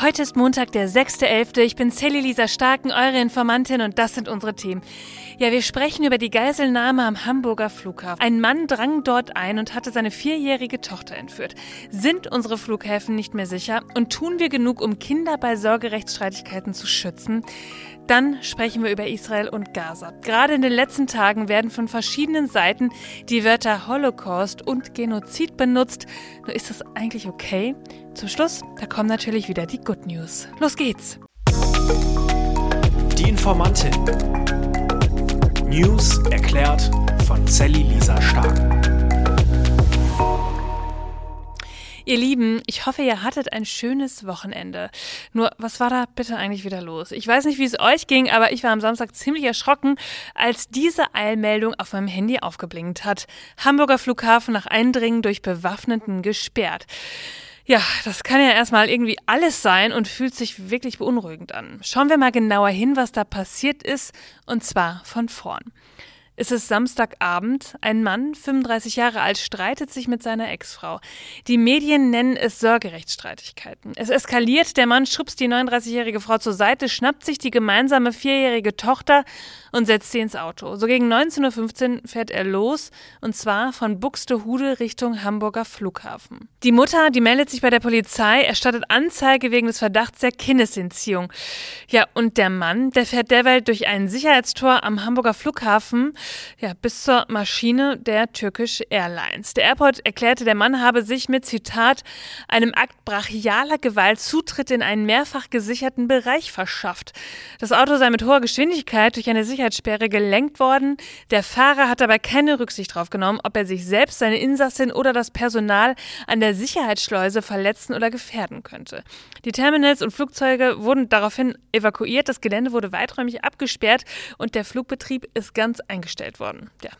Heute ist Montag, der 6.11. Ich bin Sally Lisa Starken, eure Informantin und das sind unsere Themen. Ja, wir sprechen über die Geiselnahme am Hamburger Flughafen. Ein Mann drang dort ein und hatte seine vierjährige Tochter entführt. Sind unsere Flughäfen nicht mehr sicher und tun wir genug, um Kinder bei Sorgerechtsstreitigkeiten zu schützen? Dann sprechen wir über Israel und Gaza. Gerade in den letzten Tagen werden von verschiedenen Seiten die Wörter Holocaust und Genozid benutzt. Nur ist das eigentlich okay? Zum Schluss, da kommen natürlich wieder die Good News. Los geht's! Die Informantin. News erklärt von Sally Lisa Stark. Ihr Lieben, ich hoffe, ihr hattet ein schönes Wochenende. Nur, was war da bitte eigentlich wieder los? Ich weiß nicht, wie es euch ging, aber ich war am Samstag ziemlich erschrocken, als diese Eilmeldung auf meinem Handy aufgeblinkt hat. Hamburger Flughafen nach Eindringen durch Bewaffneten gesperrt. Ja, das kann ja erstmal irgendwie alles sein und fühlt sich wirklich beunruhigend an. Schauen wir mal genauer hin, was da passiert ist, und zwar von vorn. Es ist Samstagabend. Ein Mann, 35 Jahre alt, streitet sich mit seiner Ex-Frau. Die Medien nennen es Sorgerechtsstreitigkeiten. Es eskaliert. Der Mann schubst die 39-jährige Frau zur Seite, schnappt sich die gemeinsame vierjährige Tochter und setzt sie ins Auto. So gegen 19.15 Uhr fährt er los und zwar von Buxtehude Richtung Hamburger Flughafen. Die Mutter, die meldet sich bei der Polizei, erstattet Anzeige wegen des Verdachts der Kindesentziehung. Ja, und der Mann, der fährt derweil durch ein Sicherheitstor am Hamburger Flughafen ja, bis zur Maschine der Turkish Airlines. Der Airport erklärte, der Mann habe sich mit, Zitat, einem Akt brachialer Gewalt Zutritt in einen mehrfach gesicherten Bereich verschafft. Das Auto sei mit hoher Geschwindigkeit durch eine Sicherheitssperre gelenkt worden. Der Fahrer hat dabei keine Rücksicht darauf genommen, ob er sich selbst, seine Insassin oder das Personal an der Sicherheitsschleuse verletzen oder gefährden könnte. Die Terminals und Flugzeuge wurden daraufhin evakuiert, das Gelände wurde weiträumig abgesperrt und der Flugbetrieb ist ganz eingestellt gestellt worden. Ja.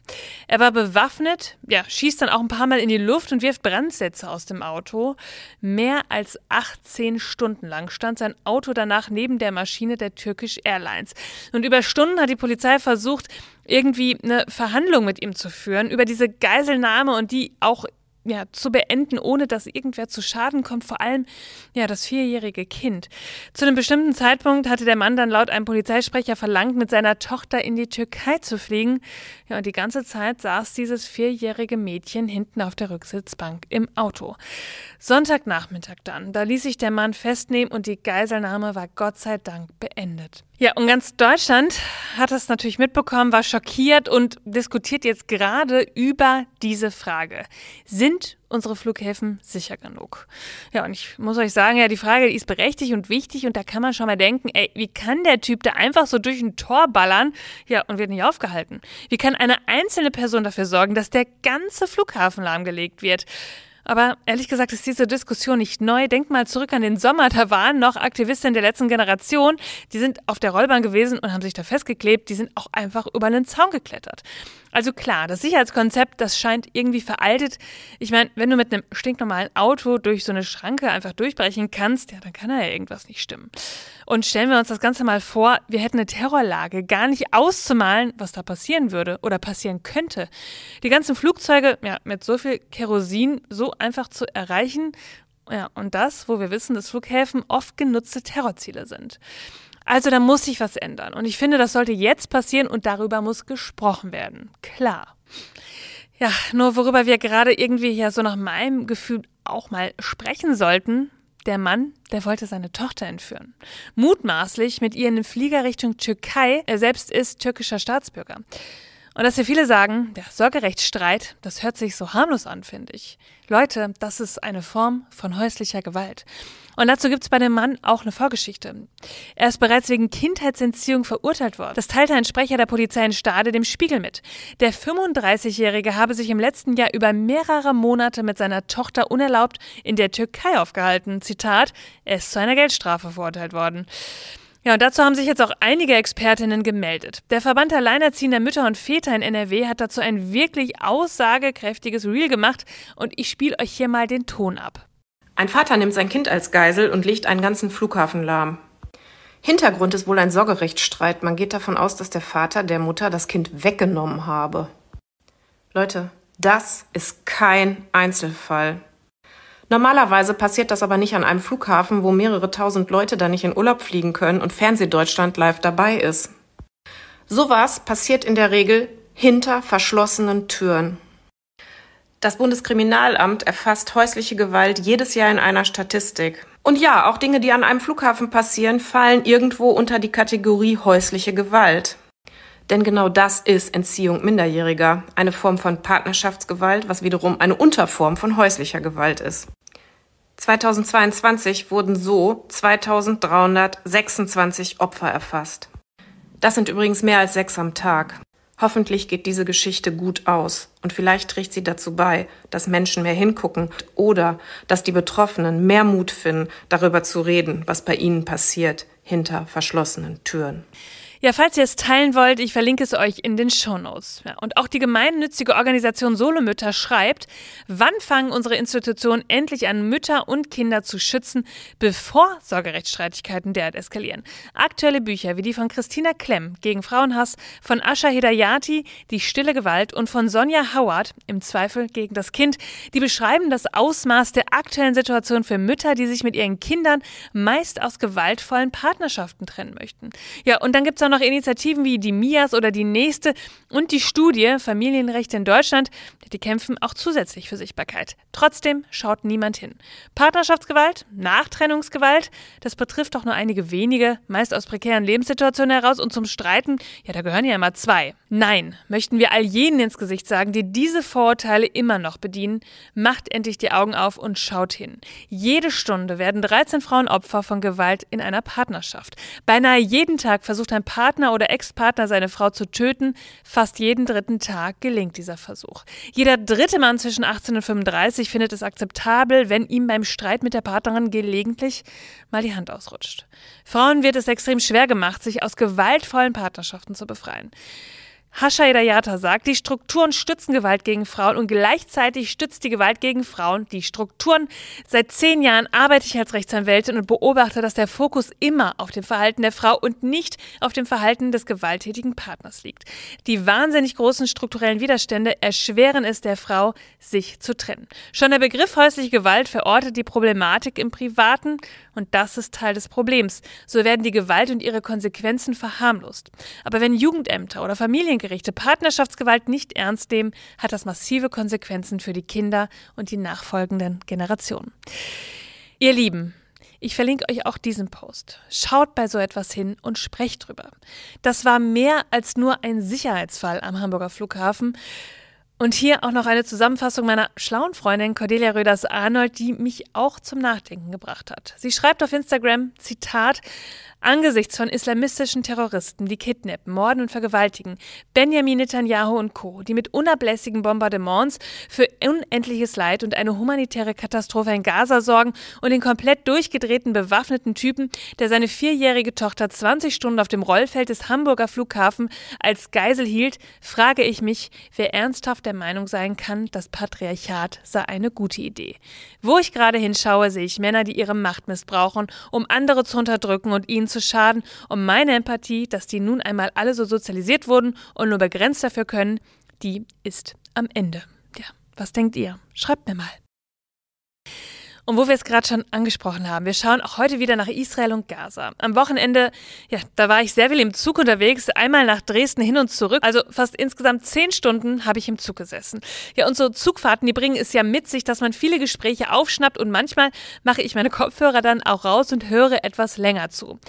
Er war bewaffnet, ja, schießt dann auch ein paar Mal in die Luft und wirft Brandsätze aus dem Auto. Mehr als 18 Stunden lang stand sein Auto danach neben der Maschine der Turkish Airlines. Und über Stunden hat die Polizei versucht, irgendwie eine Verhandlung mit ihm zu führen über diese Geiselnahme und die auch ja, zu beenden, ohne dass irgendwer zu Schaden kommt, vor allem ja, das vierjährige Kind. Zu einem bestimmten Zeitpunkt hatte der Mann dann laut einem Polizeisprecher verlangt, mit seiner Tochter in die Türkei zu fliegen. Ja, und die ganze Zeit saß dieses vierjährige Mädchen hinten auf der Rücksitzbank im Auto. Sonntagnachmittag dann, da ließ sich der Mann festnehmen und die Geiselnahme war Gott sei Dank beendet. Ja, und ganz Deutschland hat das natürlich mitbekommen, war schockiert und diskutiert jetzt gerade über diese Frage. Sind unsere Flughäfen sicher genug? Ja, und ich muss euch sagen, ja, die Frage die ist berechtigt und wichtig und da kann man schon mal denken, ey, wie kann der Typ da einfach so durch ein Tor ballern, ja, und wird nicht aufgehalten? Wie kann eine einzelne Person dafür sorgen, dass der ganze Flughafen lahmgelegt wird? Aber ehrlich gesagt ist diese Diskussion nicht neu. Denkt mal zurück an den Sommer. Da waren noch Aktivisten der letzten Generation. Die sind auf der Rollbahn gewesen und haben sich da festgeklebt. Die sind auch einfach über einen Zaun geklettert. Also klar, das Sicherheitskonzept, das scheint irgendwie veraltet. Ich meine, wenn du mit einem stinknormalen Auto durch so eine Schranke einfach durchbrechen kannst, ja, dann kann da ja irgendwas nicht stimmen. Und stellen wir uns das Ganze mal vor, wir hätten eine Terrorlage, gar nicht auszumalen, was da passieren würde oder passieren könnte. Die ganzen Flugzeuge, ja, mit so viel Kerosin so einfach zu erreichen, ja, und das, wo wir wissen, dass Flughäfen oft genutzte Terrorziele sind. Also da muss sich was ändern. Und ich finde, das sollte jetzt passieren und darüber muss gesprochen werden. Klar. Ja, nur worüber wir gerade irgendwie ja so nach meinem Gefühl auch mal sprechen sollten. Der Mann, der wollte seine Tochter entführen. Mutmaßlich mit ihr in den Flieger Richtung Türkei. Er selbst ist türkischer Staatsbürger. Und dass hier viele sagen, der Sorgerechtsstreit, das hört sich so harmlos an, finde ich. Leute, das ist eine Form von häuslicher Gewalt. Und dazu gibt es bei dem Mann auch eine Vorgeschichte. Er ist bereits wegen Kindheitsentziehung verurteilt worden. Das teilte ein Sprecher der Polizei in Stade dem Spiegel mit. Der 35-Jährige habe sich im letzten Jahr über mehrere Monate mit seiner Tochter unerlaubt in der Türkei aufgehalten. Zitat, er ist zu einer Geldstrafe verurteilt worden. Ja, und dazu haben sich jetzt auch einige Expertinnen gemeldet. Der Verband Alleinerziehender Mütter und Väter in NRW hat dazu ein wirklich aussagekräftiges Reel gemacht und ich spiele euch hier mal den Ton ab. Ein Vater nimmt sein Kind als Geisel und legt einen ganzen Flughafen lahm. Hintergrund ist wohl ein Sorgerechtsstreit. Man geht davon aus, dass der Vater der Mutter das Kind weggenommen habe. Leute, das ist kein Einzelfall. Normalerweise passiert das aber nicht an einem Flughafen, wo mehrere tausend Leute da nicht in Urlaub fliegen können und Fernsehdeutschland live dabei ist. Sowas passiert in der Regel hinter verschlossenen Türen. Das Bundeskriminalamt erfasst häusliche Gewalt jedes Jahr in einer Statistik. Und ja, auch Dinge, die an einem Flughafen passieren, fallen irgendwo unter die Kategorie häusliche Gewalt. Denn genau das ist Entziehung Minderjähriger, eine Form von Partnerschaftsgewalt, was wiederum eine Unterform von häuslicher Gewalt ist. 2022 wurden so 2326 Opfer erfasst. Das sind übrigens mehr als sechs am Tag. Hoffentlich geht diese Geschichte gut aus und vielleicht trägt sie dazu bei, dass Menschen mehr hingucken oder dass die Betroffenen mehr Mut finden, darüber zu reden, was bei ihnen passiert hinter verschlossenen Türen. Ja, falls ihr es teilen wollt, ich verlinke es euch in den Shownotes. Ja, und auch die gemeinnützige Organisation Solomütter schreibt, wann fangen unsere Institutionen endlich an, Mütter und Kinder zu schützen, bevor Sorgerechtsstreitigkeiten derart eskalieren? Aktuelle Bücher wie die von Christina Klemm gegen Frauenhass, von Asha Hedayati, Die stille Gewalt und von Sonja Howard, Im Zweifel gegen das Kind, die beschreiben das Ausmaß der aktuellen Situation für Mütter, die sich mit ihren Kindern meist aus gewaltvollen Partnerschaften trennen möchten. Ja, und dann gibt es auch noch Initiativen wie die MIAS oder die nächste und die Studie Familienrechte in Deutschland, die kämpfen auch zusätzlich für Sichtbarkeit. Trotzdem schaut niemand hin. Partnerschaftsgewalt, Nachtrennungsgewalt, das betrifft doch nur einige wenige, meist aus prekären Lebenssituationen heraus und zum Streiten, ja, da gehören ja immer zwei. Nein, möchten wir all jenen ins Gesicht sagen, die diese Vorurteile immer noch bedienen, macht endlich die Augen auf und schaut hin. Jede Stunde werden 13 Frauen Opfer von Gewalt in einer Partnerschaft. Beinahe jeden Tag versucht ein Partner oder Ex-Partner seine Frau zu töten. Fast jeden dritten Tag gelingt dieser Versuch. Jeder dritte Mann zwischen 18 und 35 findet es akzeptabel, wenn ihm beim Streit mit der Partnerin gelegentlich mal die Hand ausrutscht. Frauen wird es extrem schwer gemacht, sich aus gewaltvollen Partnerschaften zu befreien. Hasha Hidayata sagt, die Strukturen stützen Gewalt gegen Frauen und gleichzeitig stützt die Gewalt gegen Frauen die Strukturen. Seit zehn Jahren arbeite ich als Rechtsanwältin und beobachte, dass der Fokus immer auf dem Verhalten der Frau und nicht auf dem Verhalten des gewalttätigen Partners liegt. Die wahnsinnig großen strukturellen Widerstände erschweren es der Frau, sich zu trennen. Schon der Begriff häusliche Gewalt verortet die Problematik im Privaten und das ist Teil des Problems. So werden die Gewalt und ihre Konsequenzen verharmlost. Aber wenn Jugendämter oder Familiengerichte Partnerschaftsgewalt nicht ernst nehmen, hat das massive Konsequenzen für die Kinder und die nachfolgenden Generationen. Ihr Lieben, ich verlinke euch auch diesen Post. Schaut bei so etwas hin und sprecht drüber. Das war mehr als nur ein Sicherheitsfall am Hamburger Flughafen. Und hier auch noch eine Zusammenfassung meiner schlauen Freundin Cordelia Röders-Arnold, die mich auch zum Nachdenken gebracht hat. Sie schreibt auf Instagram, Zitat, Angesichts von islamistischen Terroristen, die kidnappen, morden und vergewaltigen, Benjamin Netanyahu und Co., die mit unablässigen Bombardements für unendliches Leid und eine humanitäre Katastrophe in Gaza sorgen und den komplett durchgedrehten bewaffneten Typen, der seine vierjährige Tochter 20 Stunden auf dem Rollfeld des Hamburger Flughafen als Geisel hielt, frage ich mich, wer ernsthaft der Meinung sein kann, das Patriarchat sei eine gute Idee. Wo ich gerade hinschaue, sehe ich Männer, die ihre Macht missbrauchen, um andere zu unterdrücken und ihnen zu schaden, um meine Empathie, dass die nun einmal alle so sozialisiert wurden und nur begrenzt dafür können, die ist am Ende. Ja, was denkt ihr? Schreibt mir mal. Und wo wir es gerade schon angesprochen haben, wir schauen auch heute wieder nach Israel und Gaza. Am Wochenende, ja, da war ich sehr viel im Zug unterwegs, einmal nach Dresden hin und zurück. Also fast insgesamt zehn Stunden habe ich im Zug gesessen. Ja, und so Zugfahrten, die bringen es ja mit sich, dass man viele Gespräche aufschnappt und manchmal mache ich meine Kopfhörer dann auch raus und höre etwas länger zu.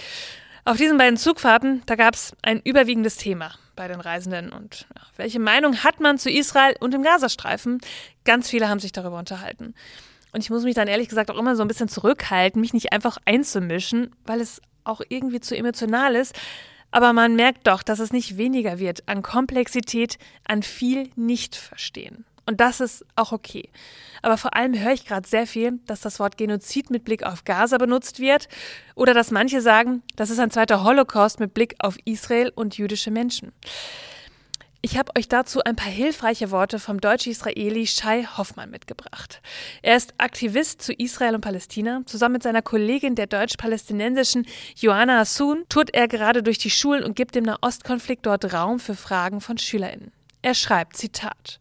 Auf diesen beiden Zugfahrten, da gab es ein überwiegendes Thema bei den Reisenden. Und ja, welche Meinung hat man zu Israel und dem Gazastreifen? Ganz viele haben sich darüber unterhalten. Und ich muss mich dann ehrlich gesagt auch immer so ein bisschen zurückhalten, mich nicht einfach einzumischen, weil es auch irgendwie zu emotional ist. Aber man merkt doch, dass es nicht weniger wird an Komplexität, an viel Nicht-Verstehen. Und das ist auch okay. Aber vor allem höre ich gerade sehr viel, dass das Wort Genozid mit Blick auf Gaza benutzt wird oder dass manche sagen, das ist ein zweiter Holocaust mit Blick auf Israel und jüdische Menschen. Ich habe euch dazu ein paar hilfreiche Worte vom Deutsch-Israeli Shai Hoffmann mitgebracht. Er ist Aktivist zu Israel und Palästina. Zusammen mit seiner Kollegin, der deutsch-palästinensischen Joanna Hassoun, tourt er gerade durch die Schulen und gibt dem Nahostkonflikt dort Raum für Fragen von SchülerInnen. Er schreibt, Zitat,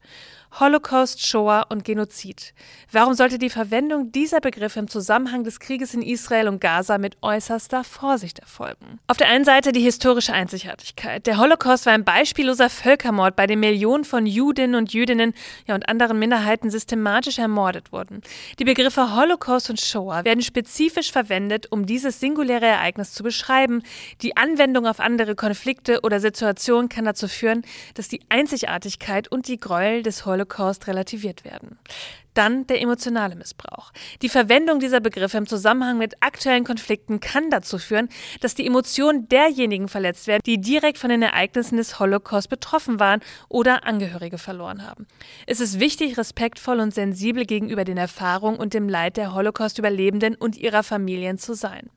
Holocaust, Shoah und Genozid. Warum sollte die Verwendung dieser Begriffe im Zusammenhang des Krieges in Israel und Gaza mit äußerster Vorsicht erfolgen? Auf der einen Seite die historische Einzigartigkeit. Der Holocaust war ein beispielloser Völkermord, bei dem Millionen von Judinnen und Jüdinnen ja, und anderen Minderheiten systematisch ermordet wurden. Die Begriffe Holocaust und Shoah werden spezifisch verwendet, um dieses singuläre Ereignis zu beschreiben. Die Anwendung auf andere Konflikte oder Situationen kann dazu führen, dass die Einzigartigkeit und die Gräuel des Holocaust relativiert werden. Dann der emotionale Missbrauch. Die Verwendung dieser Begriffe im Zusammenhang mit aktuellen Konflikten kann dazu führen, dass die Emotionen derjenigen verletzt werden, die direkt von den Ereignissen des Holocaust betroffen waren oder Angehörige verloren haben. Es ist wichtig, respektvoll und sensibel gegenüber den Erfahrungen und dem Leid der Holocaust-Überlebenden und ihrer Familien zu sein.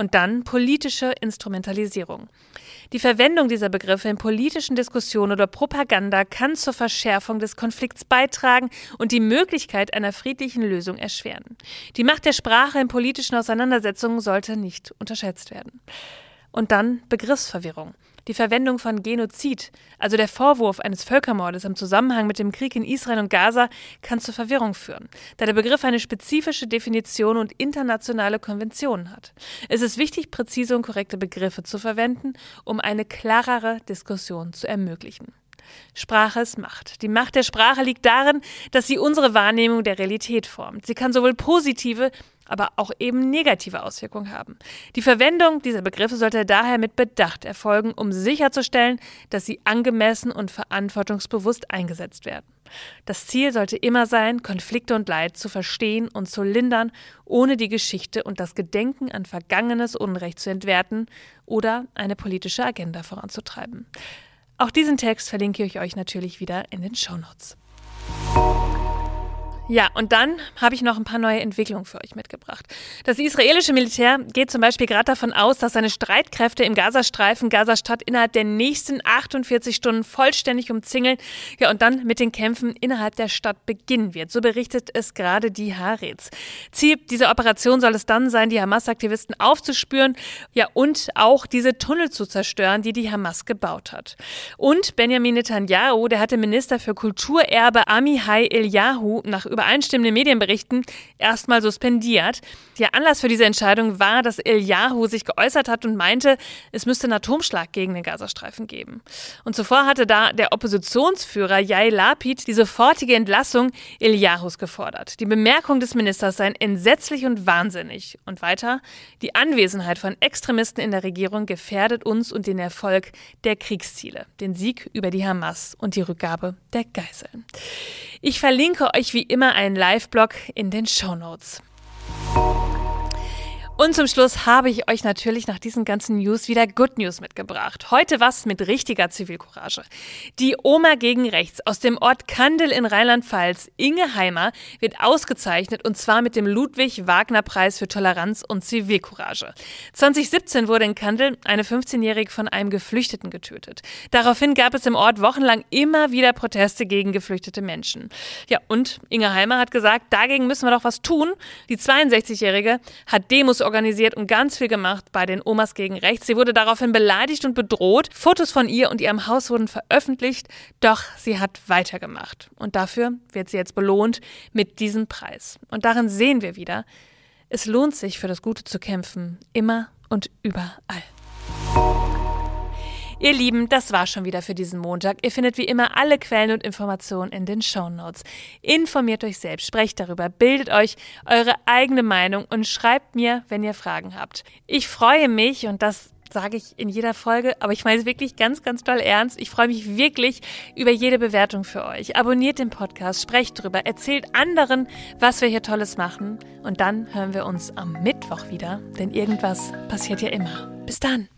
Und dann politische Instrumentalisierung. Die Verwendung dieser Begriffe in politischen Diskussionen oder Propaganda kann zur Verschärfung des Konflikts beitragen und die Möglichkeit einer friedlichen Lösung erschweren. Die Macht der Sprache in politischen Auseinandersetzungen sollte nicht unterschätzt werden. Und dann Begriffsverwirrung. Die Verwendung von Genozid, also der Vorwurf eines Völkermordes im Zusammenhang mit dem Krieg in Israel und Gaza, kann zur Verwirrung führen, da der Begriff eine spezifische Definition und internationale Konventionen hat. Es ist wichtig, präzise und korrekte Begriffe zu verwenden, um eine klarere Diskussion zu ermöglichen. Sprache ist Macht. Die Macht der Sprache liegt darin, dass sie unsere Wahrnehmung der Realität formt. Sie kann sowohl positive aber auch eben negative Auswirkungen haben. Die Verwendung dieser Begriffe sollte daher mit Bedacht erfolgen, um sicherzustellen, dass sie angemessen und verantwortungsbewusst eingesetzt werden. Das Ziel sollte immer sein, Konflikte und Leid zu verstehen und zu lindern, ohne die Geschichte und das Gedenken an vergangenes Unrecht zu entwerten oder eine politische Agenda voranzutreiben. Auch diesen Text verlinke ich euch natürlich wieder in den Shownotes. Ja, und dann habe ich noch ein paar neue Entwicklungen für euch mitgebracht. Das israelische Militär geht zum Beispiel gerade davon aus, dass seine Streitkräfte im Gazastreifen Gazastadt innerhalb der nächsten 48 Stunden vollständig umzingeln. Ja, und dann mit den Kämpfen innerhalb der Stadt beginnen wird. So berichtet es gerade die Haaretz. Ziel dieser Operation soll es dann sein, die Hamas-Aktivisten aufzuspüren, ja, und auch diese Tunnel zu zerstören, die die Hamas gebaut hat. Und Benjamin Netanyahu, der hatte Minister für Kulturerbe Amihai Eliyahu nach über übereinstimmenden Medienberichten erstmal suspendiert. Der Anlass für diese Entscheidung war, dass Eliyahu sich geäußert hat und meinte, es müsste einen Atomschlag gegen den Gazastreifen geben. Und zuvor hatte da der Oppositionsführer Yair Lapid die sofortige Entlassung Eliahus gefordert. Die Bemerkung des Ministers seien entsetzlich und wahnsinnig. Und weiter, die Anwesenheit von Extremisten in der Regierung gefährdet uns und den Erfolg der Kriegsziele, den Sieg über die Hamas und die Rückgabe der Geiseln. Ich verlinke euch wie immer einen Live-Blog in den Show Notes. Und zum Schluss habe ich euch natürlich nach diesen ganzen News wieder Good News mitgebracht. Heute was mit richtiger Zivilcourage. Die Oma gegen Rechts aus dem Ort Kandel in Rheinland-Pfalz, Inge Heimer, wird ausgezeichnet und zwar mit dem Ludwig-Wagner-Preis für Toleranz und Zivilcourage. 2017 wurde in Kandel eine 15-Jährige von einem Geflüchteten getötet. Daraufhin gab es im Ort wochenlang immer wieder Proteste gegen geflüchtete Menschen. Ja, und Inge Heimer hat gesagt, dagegen müssen wir doch was tun. Die 62-Jährige hat Demos organisiert und ganz viel gemacht bei den Omas gegen Rechts. Sie wurde daraufhin beleidigt und bedroht. Fotos von ihr und ihrem Haus wurden veröffentlicht, doch sie hat weitergemacht. Und dafür wird sie jetzt belohnt mit diesem Preis. Und darin sehen wir wieder, es lohnt sich für das Gute zu kämpfen, immer und überall. Ihr Lieben, das war schon wieder für diesen Montag. Ihr findet wie immer alle Quellen und Informationen in den Show Notes. Informiert euch selbst, sprecht darüber, bildet euch eure eigene Meinung und schreibt mir, wenn ihr Fragen habt. Ich freue mich und das sage ich in jeder Folge, aber ich meine es wirklich ganz, ganz doll ernst. Ich freue mich wirklich über jede Bewertung für euch. Abonniert den Podcast, sprecht drüber, erzählt anderen, was wir hier Tolles machen und dann hören wir uns am Mittwoch wieder, denn irgendwas passiert ja immer. Bis dann.